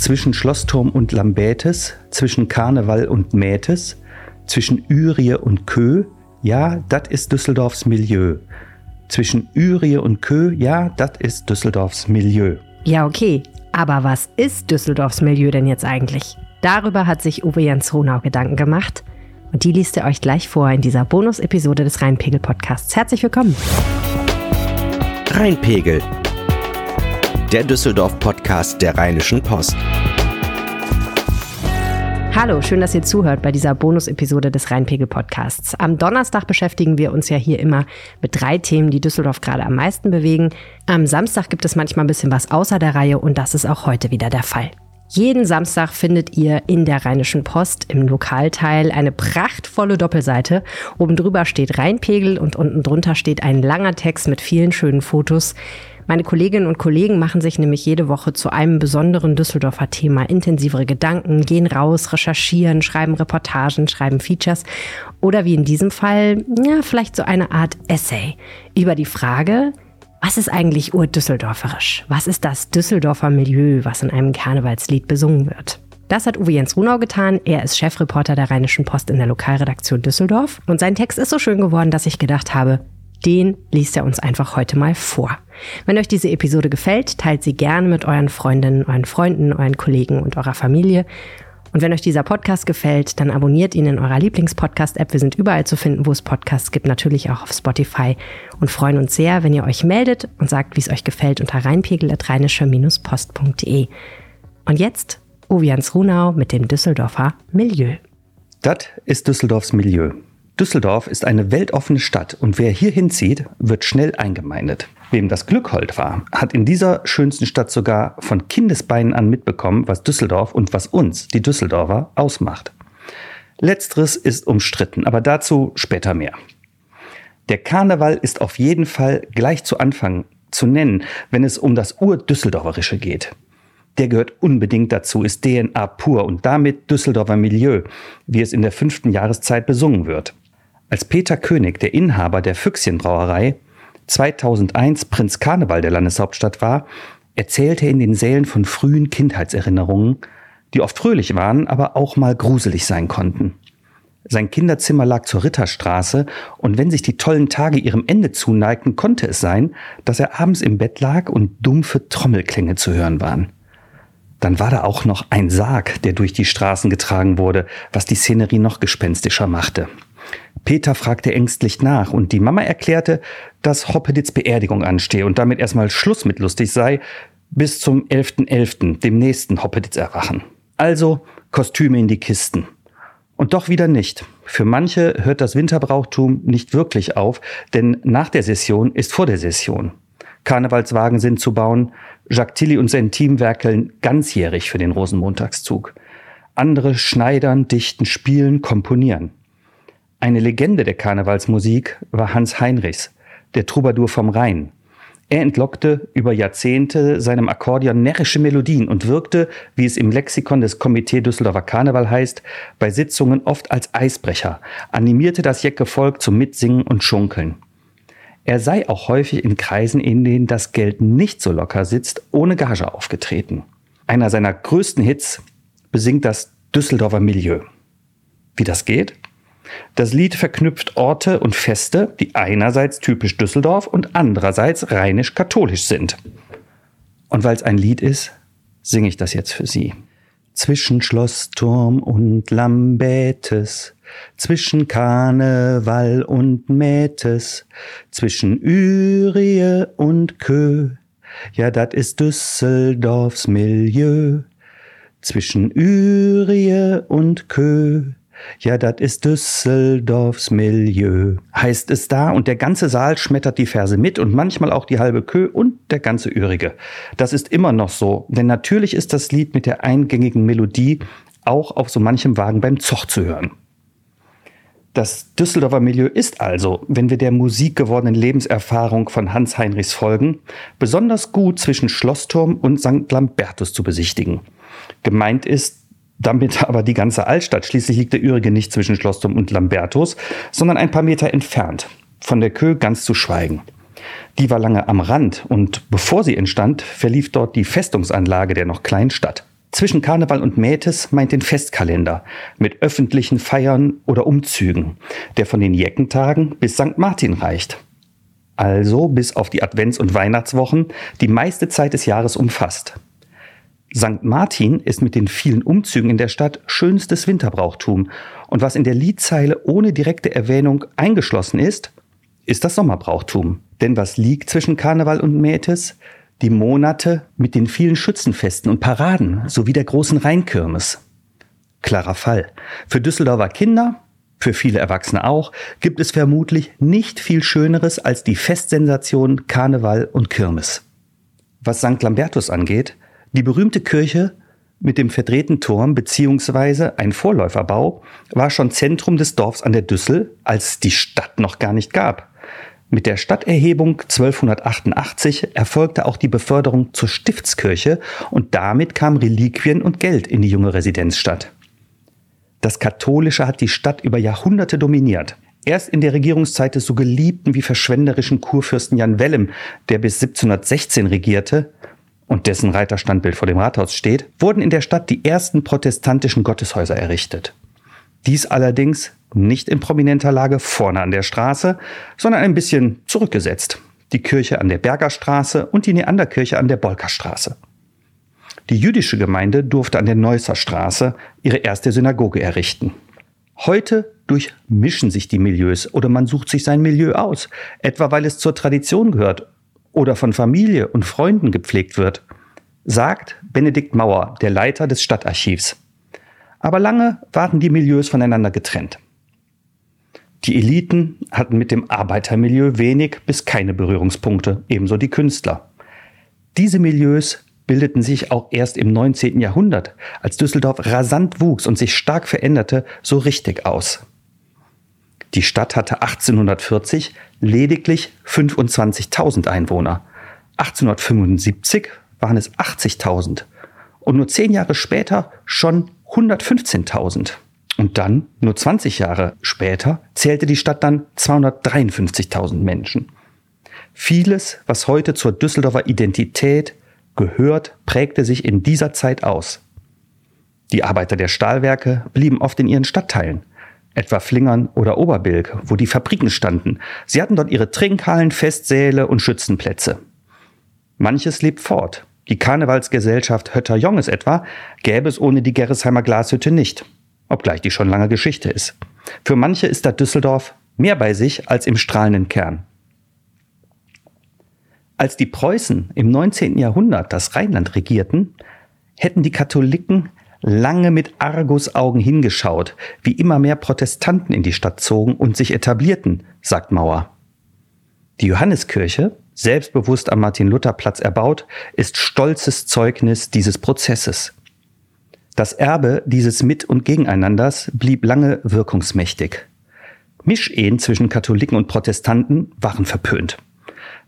zwischen Schlossturm und Lambetes, zwischen Karneval und Mätes, zwischen Ürie und Kö, ja, das ist Düsseldorfs Milieu. Zwischen Ürie und Kö, ja, das ist Düsseldorfs Milieu. Ja, okay. Aber was ist Düsseldorfs Milieu denn jetzt eigentlich? Darüber hat sich Uwe Jens Ronau Gedanken gemacht. Und die liest er euch gleich vor in dieser Bonus-Episode des Rheinpegel-Podcasts. Herzlich willkommen. Rheinpegel, der Düsseldorf-Podcast der Rheinischen Post. Hallo, schön, dass ihr zuhört bei dieser Bonus-Episode des Rheinpegel-Podcasts. Am Donnerstag beschäftigen wir uns ja hier immer mit drei Themen, die Düsseldorf gerade am meisten bewegen. Am Samstag gibt es manchmal ein bisschen was außer der Reihe und das ist auch heute wieder der Fall. Jeden Samstag findet ihr in der Rheinischen Post im Lokalteil eine prachtvolle Doppelseite. Oben drüber steht Rheinpegel und unten drunter steht ein langer Text mit vielen schönen Fotos. Meine Kolleginnen und Kollegen machen sich nämlich jede Woche zu einem besonderen Düsseldorfer Thema intensivere Gedanken, gehen raus, recherchieren, schreiben Reportagen, schreiben Features oder wie in diesem Fall, ja, vielleicht so eine Art Essay über die Frage, was ist eigentlich urdüsseldorferisch? Was ist das Düsseldorfer Milieu, was in einem Karnevalslied besungen wird? Das hat Uwe Jens Runau getan. Er ist Chefreporter der Rheinischen Post in der Lokalredaktion Düsseldorf. Und sein Text ist so schön geworden, dass ich gedacht habe, den liest er uns einfach heute mal vor. Wenn euch diese Episode gefällt, teilt sie gerne mit euren Freundinnen, euren Freunden, euren Kollegen und eurer Familie. Und wenn euch dieser Podcast gefällt, dann abonniert ihn in eurer Lieblingspodcast-App. Wir sind überall zu finden, wo es Podcasts gibt, natürlich auch auf Spotify und freuen uns sehr, wenn ihr euch meldet und sagt, wie es euch gefällt unter rheinpegel.rheinische-post.de. Und jetzt Uvians Runau mit dem Düsseldorfer Milieu. Das ist Düsseldorfs Milieu. Düsseldorf ist eine weltoffene Stadt und wer hier hinzieht, wird schnell eingemeindet. Wem das Glück hold war, hat in dieser schönsten Stadt sogar von Kindesbeinen an mitbekommen, was Düsseldorf und was uns, die Düsseldorfer, ausmacht. Letzteres ist umstritten, aber dazu später mehr. Der Karneval ist auf jeden Fall gleich zu Anfang zu nennen, wenn es um das Ur-Düsseldorferische geht. Der gehört unbedingt dazu, ist DNA pur und damit Düsseldorfer Milieu, wie es in der fünften Jahreszeit besungen wird. Als Peter König, der Inhaber der Füchschenbrauerei, 2001 Prinz Karneval der Landeshauptstadt war, erzählte er in den Sälen von frühen Kindheitserinnerungen, die oft fröhlich waren, aber auch mal gruselig sein konnten. Sein Kinderzimmer lag zur Ritterstraße, und wenn sich die tollen Tage ihrem Ende zuneigten, konnte es sein, dass er abends im Bett lag und dumpfe Trommelklänge zu hören waren. Dann war da auch noch ein Sarg, der durch die Straßen getragen wurde, was die Szenerie noch gespenstischer machte. Peter fragte ängstlich nach und die Mama erklärte, dass Hoppedits Beerdigung anstehe und damit erstmal Schluss mit lustig sei, bis zum 11.11., .11., dem nächsten Hoppedits Erwachen. Also Kostüme in die Kisten. Und doch wieder nicht. Für manche hört das Winterbrauchtum nicht wirklich auf, denn nach der Session ist vor der Session. Karnevalswagen sind zu bauen, Jacques Tilly und sein Team werkeln ganzjährig für den Rosenmontagszug. Andere schneidern, dichten, spielen, komponieren. Eine Legende der Karnevalsmusik war Hans Heinrichs, der Troubadour vom Rhein. Er entlockte über Jahrzehnte seinem Akkordeon närrische Melodien und wirkte, wie es im Lexikon des Komitee Düsseldorfer Karneval heißt, bei Sitzungen oft als Eisbrecher, animierte das Jecke-Volk zum Mitsingen und Schunkeln. Er sei auch häufig in Kreisen, in denen das Geld nicht so locker sitzt, ohne Gage aufgetreten. Einer seiner größten Hits besingt das Düsseldorfer Milieu. Wie das geht? Das Lied verknüpft Orte und Feste, die einerseits typisch Düsseldorf und andererseits rheinisch-katholisch sind. Und weil es ein Lied ist, singe ich das jetzt für Sie. Zwischen Schlossturm und Lambetes, zwischen Karneval und Mätes, zwischen Ürie und Kö, ja, dat ist Düsseldorfs Milieu. Zwischen Ürie und Kö, ja, das ist Düsseldorfs Milieu, heißt es da, und der ganze Saal schmettert die Verse mit und manchmal auch die halbe Kö und der ganze Ührige. Das ist immer noch so, denn natürlich ist das Lied mit der eingängigen Melodie auch auf so manchem Wagen beim Zoch zu hören. Das Düsseldorfer Milieu ist also, wenn wir der musikgewordenen Lebenserfahrung von Hans Heinrichs folgen, besonders gut zwischen Schlossturm und St. Lambertus zu besichtigen. Gemeint ist damit aber die ganze Altstadt. Schließlich liegt der Ürige nicht zwischen Schlossturm und Lambertus, sondern ein paar Meter entfernt. Von der Kö ganz zu schweigen. Die war lange am Rand und bevor sie entstand, verlief dort die Festungsanlage der noch kleinen Stadt. Zwischen Karneval und Mätes meint den Festkalender mit öffentlichen Feiern oder Umzügen, der von den Jeckentagen bis St. Martin reicht. Also bis auf die Advents- und Weihnachtswochen die meiste Zeit des Jahres umfasst. St. Martin ist mit den vielen Umzügen in der Stadt schönstes Winterbrauchtum und was in der Liedzeile ohne direkte Erwähnung eingeschlossen ist, ist das Sommerbrauchtum. Denn was liegt zwischen Karneval und Mätes? Die Monate mit den vielen Schützenfesten und Paraden sowie der großen Rheinkirmes. Klarer Fall. Für Düsseldorfer Kinder, für viele Erwachsene auch, gibt es vermutlich nicht viel Schöneres als die Festsensation Karneval und Kirmes. Was St. Lambertus angeht, die berühmte Kirche mit dem verdrehten Turm beziehungsweise ein Vorläuferbau war schon Zentrum des Dorfs an der Düssel, als die Stadt noch gar nicht gab. Mit der Stadterhebung 1288 erfolgte auch die Beförderung zur Stiftskirche und damit kamen Reliquien und Geld in die junge Residenzstadt. Das Katholische hat die Stadt über Jahrhunderte dominiert. Erst in der Regierungszeit des so geliebten wie verschwenderischen Kurfürsten Jan Wellem, der bis 1716 regierte und dessen Reiterstandbild vor dem Rathaus steht, wurden in der Stadt die ersten protestantischen Gotteshäuser errichtet. Dies allerdings nicht in prominenter Lage vorne an der Straße, sondern ein bisschen zurückgesetzt. Die Kirche an der Bergerstraße und die Neanderkirche an der Bolkerstraße. Die jüdische Gemeinde durfte an der Neusser Straße ihre erste Synagoge errichten. Heute durchmischen sich die Milieus oder man sucht sich sein Milieu aus, etwa weil es zur Tradition gehört oder von Familie und Freunden gepflegt wird, sagt Benedikt Mauer, der Leiter des Stadtarchivs. Aber lange waren die Milieus voneinander getrennt. Die Eliten hatten mit dem Arbeitermilieu wenig bis keine Berührungspunkte, ebenso die Künstler. Diese Milieus bildeten sich auch erst im 19. Jahrhundert, als Düsseldorf rasant wuchs und sich stark veränderte, so richtig aus. Die Stadt hatte 1840 lediglich 25.000 Einwohner. 1875 waren es 80.000 und nur zehn Jahre später schon 115.000. Und dann, nur 20 Jahre später, zählte die Stadt dann 253.000 Menschen. Vieles, was heute zur Düsseldorfer Identität gehört, prägte sich in dieser Zeit aus. Die Arbeiter der Stahlwerke blieben oft in ihren Stadtteilen, etwa Flingern oder Oberbilk, wo die Fabriken standen. Sie hatten dort ihre Trinkhallen, Festsäle und Schützenplätze. Manches lebt fort. Die Karnevalsgesellschaft Hötter Jonges etwa gäbe es ohne die Gerresheimer Glashütte nicht obgleich die schon lange Geschichte ist. Für manche ist da Düsseldorf mehr bei sich als im strahlenden Kern. Als die Preußen im 19. Jahrhundert das Rheinland regierten, hätten die Katholiken lange mit Argusaugen hingeschaut, wie immer mehr Protestanten in die Stadt zogen und sich etablierten, sagt Mauer. Die Johanneskirche, selbstbewusst am Martin-Luther-Platz erbaut, ist stolzes Zeugnis dieses Prozesses. Das Erbe dieses Mit- und Gegeneinanders blieb lange wirkungsmächtig. Mischehen zwischen Katholiken und Protestanten waren verpönt.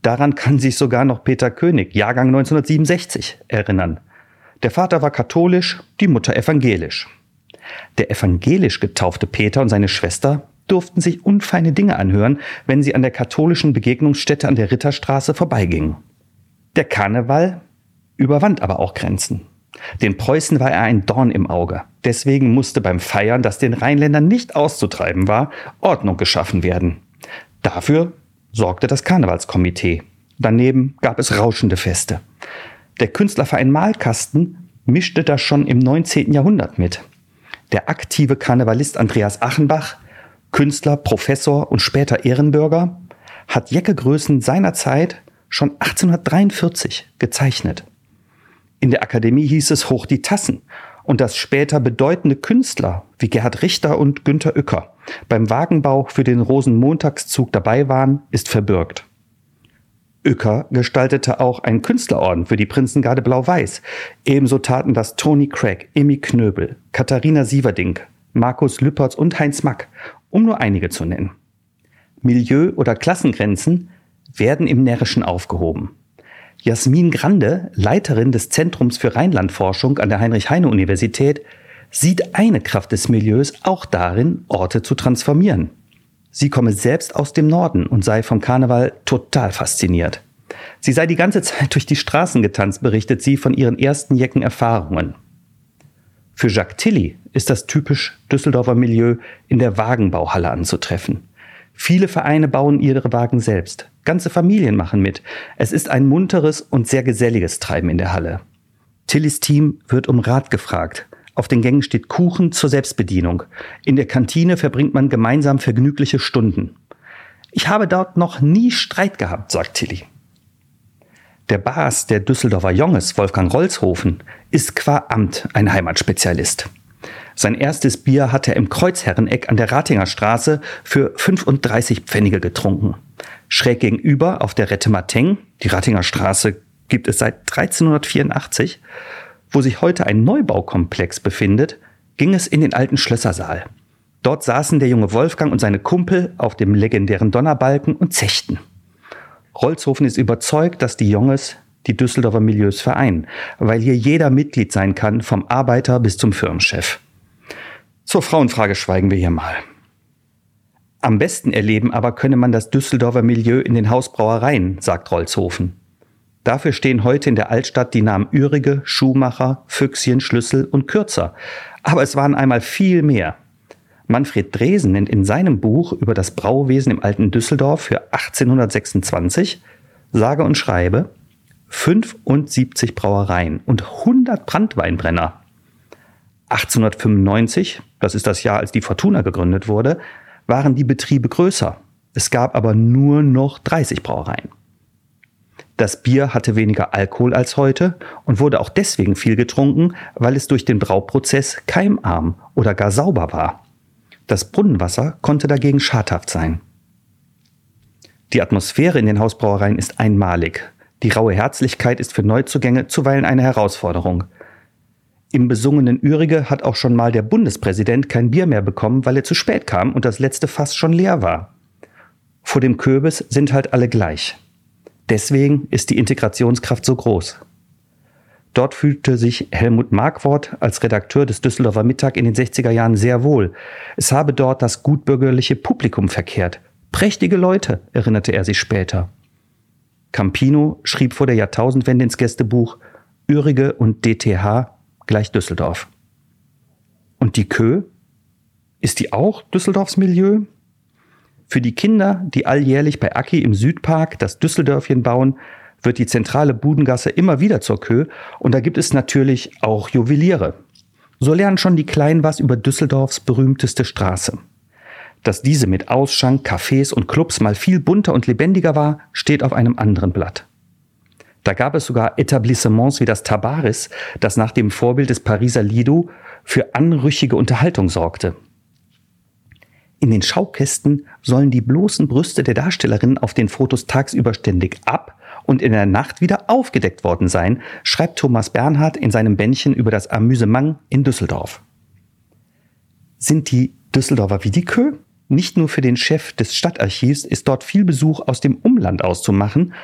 Daran kann sich sogar noch Peter König, Jahrgang 1967, erinnern. Der Vater war katholisch, die Mutter evangelisch. Der evangelisch getaufte Peter und seine Schwester durften sich unfeine Dinge anhören, wenn sie an der katholischen Begegnungsstätte an der Ritterstraße vorbeigingen. Der Karneval überwand aber auch Grenzen. Den Preußen war er ein Dorn im Auge. Deswegen musste beim Feiern, das den Rheinländern nicht auszutreiben war, Ordnung geschaffen werden. Dafür sorgte das Karnevalskomitee. Daneben gab es rauschende Feste. Der Künstlerverein Malkasten mischte das schon im 19. Jahrhundert mit. Der aktive Karnevalist Andreas Achenbach, Künstler, Professor und später Ehrenbürger, hat Jeckegrößen seiner Zeit schon 1843 gezeichnet. In der Akademie hieß es hoch die Tassen. Und dass später bedeutende Künstler wie Gerhard Richter und Günter Uecker beim Wagenbau für den Rosenmontagszug dabei waren, ist verbürgt. Uecker gestaltete auch einen Künstlerorden für die Prinzengarde Blau-Weiß. Ebenso taten das Tony Craig, Emmy Knöbel, Katharina Sieverdink, Markus Lüppertz und Heinz Mack, um nur einige zu nennen. Milieu- oder Klassengrenzen werden im Närrischen aufgehoben. Jasmin Grande, Leiterin des Zentrums für Rheinlandforschung an der Heinrich-Heine-Universität, sieht eine Kraft des Milieus auch darin, Orte zu transformieren. Sie komme selbst aus dem Norden und sei vom Karneval total fasziniert. Sie sei die ganze Zeit durch die Straßen getanzt, berichtet sie von ihren ersten Jecken Erfahrungen. Für Jacques Tilly ist das typisch Düsseldorfer Milieu in der Wagenbauhalle anzutreffen. Viele Vereine bauen ihre Wagen selbst. Ganze Familien machen mit. Es ist ein munteres und sehr geselliges Treiben in der Halle. Tillys Team wird um Rat gefragt. Auf den Gängen steht Kuchen zur Selbstbedienung. In der Kantine verbringt man gemeinsam vergnügliche Stunden. Ich habe dort noch nie Streit gehabt, sagt Tilly. Der Bas der Düsseldorfer Jonges, Wolfgang Rolzhofen, ist qua Amt ein Heimatspezialist. Sein erstes Bier hat er im Kreuzherreneck an der Ratinger Straße für 35 Pfennige getrunken. Schräg gegenüber auf der Rette Mateng, die Ratinger Straße gibt es seit 1384, wo sich heute ein Neubaukomplex befindet, ging es in den alten Schlössersaal. Dort saßen der junge Wolfgang und seine Kumpel auf dem legendären Donnerbalken und zechten. Rolzhofen ist überzeugt, dass die Jonges die Düsseldorfer Milieus vereinen, weil hier jeder Mitglied sein kann, vom Arbeiter bis zum Firmenchef. Zur Frauenfrage schweigen wir hier mal. Am besten erleben aber könne man das Düsseldorfer Milieu in den Hausbrauereien, sagt Rolzhofen. Dafür stehen heute in der Altstadt die Namen Ürige, Schuhmacher, Füchschen, Schlüssel und Kürzer. Aber es waren einmal viel mehr. Manfred Dresen nennt in seinem Buch über das Brauwesen im alten Düsseldorf für 1826 sage und schreibe 75 Brauereien und 100 Brandweinbrenner. 1895, das ist das Jahr, als die Fortuna gegründet wurde, waren die Betriebe größer. Es gab aber nur noch 30 Brauereien. Das Bier hatte weniger Alkohol als heute und wurde auch deswegen viel getrunken, weil es durch den Brauprozess keimarm oder gar sauber war. Das Brunnenwasser konnte dagegen schadhaft sein. Die Atmosphäre in den Hausbrauereien ist einmalig. Die raue Herzlichkeit ist für Neuzugänge zuweilen eine Herausforderung. Im besungenen Ürige hat auch schon mal der Bundespräsident kein Bier mehr bekommen, weil er zu spät kam und das letzte Fass schon leer war. Vor dem Kürbis sind halt alle gleich. Deswegen ist die Integrationskraft so groß. Dort fühlte sich Helmut Markwort als Redakteur des Düsseldorfer Mittag in den 60er Jahren sehr wohl. Es habe dort das gutbürgerliche Publikum verkehrt. Prächtige Leute, erinnerte er sich später. Campino schrieb vor der Jahrtausendwende ins Gästebuch Ürige und DTH gleich Düsseldorf. Und die Kö? Ist die auch Düsseldorfs Milieu? Für die Kinder, die alljährlich bei Aki im Südpark das Düsseldörfchen bauen, wird die zentrale Budengasse immer wieder zur Kö und da gibt es natürlich auch Juweliere. So lernen schon die Kleinen was über Düsseldorfs berühmteste Straße. Dass diese mit Ausschank, Cafés und Clubs mal viel bunter und lebendiger war, steht auf einem anderen Blatt. Da gab es sogar Etablissements wie das Tabaris, das nach dem Vorbild des Pariser Lido für anrüchige Unterhaltung sorgte. In den Schaukästen sollen die bloßen Brüste der Darstellerinnen auf den Fotos tagsüber ständig ab und in der Nacht wieder aufgedeckt worden sein, schreibt Thomas Bernhard in seinem Bändchen über das Amüsement in Düsseldorf. Sind die Düsseldorfer wie die Kö? Nicht nur für den Chef des Stadtarchivs ist dort viel Besuch aus dem Umland auszumachen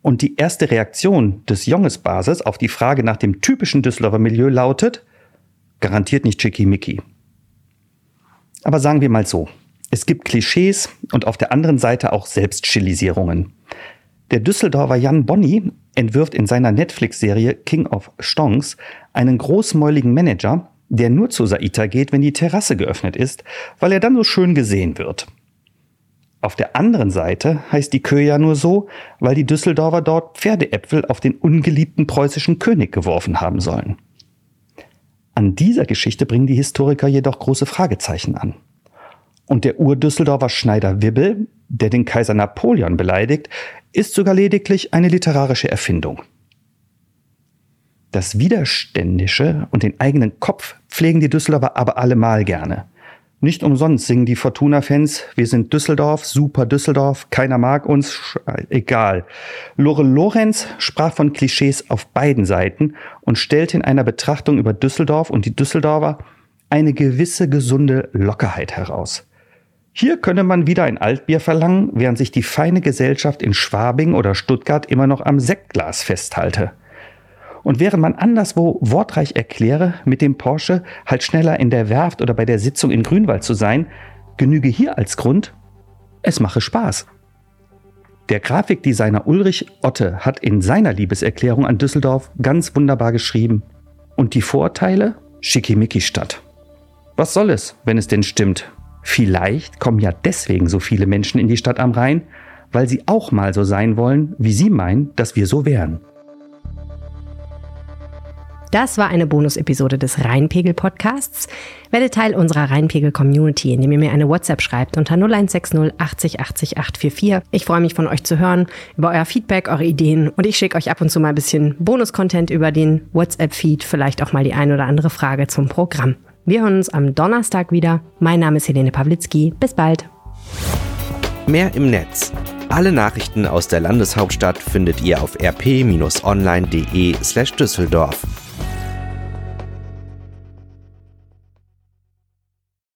und die erste Reaktion des Jonges-Basis auf die Frage nach dem typischen Düsseldorfer Milieu lautet, garantiert nicht schickimicki. Aber sagen wir mal so, es gibt Klischees und auf der anderen Seite auch Selbststilisierungen. Der Düsseldorfer Jan Bonny entwirft in seiner Netflix-Serie King of Stonks einen großmäuligen Manager, der nur zu Saita geht, wenn die Terrasse geöffnet ist, weil er dann so schön gesehen wird. Auf der anderen Seite heißt die Kö ja nur so, weil die Düsseldorfer dort Pferdeäpfel auf den ungeliebten preußischen König geworfen haben sollen. An dieser Geschichte bringen die Historiker jedoch große Fragezeichen an. Und der Urdüsseldorfer Schneider Wibbel, der den Kaiser Napoleon beleidigt, ist sogar lediglich eine literarische Erfindung. Das Widerständische und den eigenen Kopf pflegen die Düsseldorfer aber allemal gerne. Nicht umsonst singen die Fortuna-Fans, wir sind Düsseldorf, super Düsseldorf, keiner mag uns, egal. Lore Lorenz sprach von Klischees auf beiden Seiten und stellte in einer Betrachtung über Düsseldorf und die Düsseldorfer eine gewisse gesunde Lockerheit heraus. Hier könne man wieder ein Altbier verlangen, während sich die feine Gesellschaft in Schwabing oder Stuttgart immer noch am Sektglas festhalte. Und während man anderswo wortreich erkläre, mit dem Porsche halt schneller in der Werft oder bei der Sitzung in Grünwald zu sein, genüge hier als Grund, es mache Spaß. Der Grafikdesigner Ulrich Otte hat in seiner Liebeserklärung an Düsseldorf ganz wunderbar geschrieben. Und die Vorteile Schickimicki-Stadt. Was soll es, wenn es denn stimmt? Vielleicht kommen ja deswegen so viele Menschen in die Stadt am Rhein, weil sie auch mal so sein wollen, wie sie meinen, dass wir so wären. Das war eine Bonus-Episode des Rheinpegel-Podcasts. Werde Teil unserer Rheinpegel-Community, indem ihr mir eine WhatsApp schreibt unter 0160 80 80 844. Ich freue mich von euch zu hören, über euer Feedback, eure Ideen und ich schicke euch ab und zu mal ein bisschen Bonus-Content über den WhatsApp-Feed, vielleicht auch mal die ein oder andere Frage zum Programm. Wir hören uns am Donnerstag wieder. Mein Name ist Helene Pawlitzki. Bis bald. Mehr im Netz. Alle Nachrichten aus der Landeshauptstadt findet ihr auf rp-online.de slash Düsseldorf.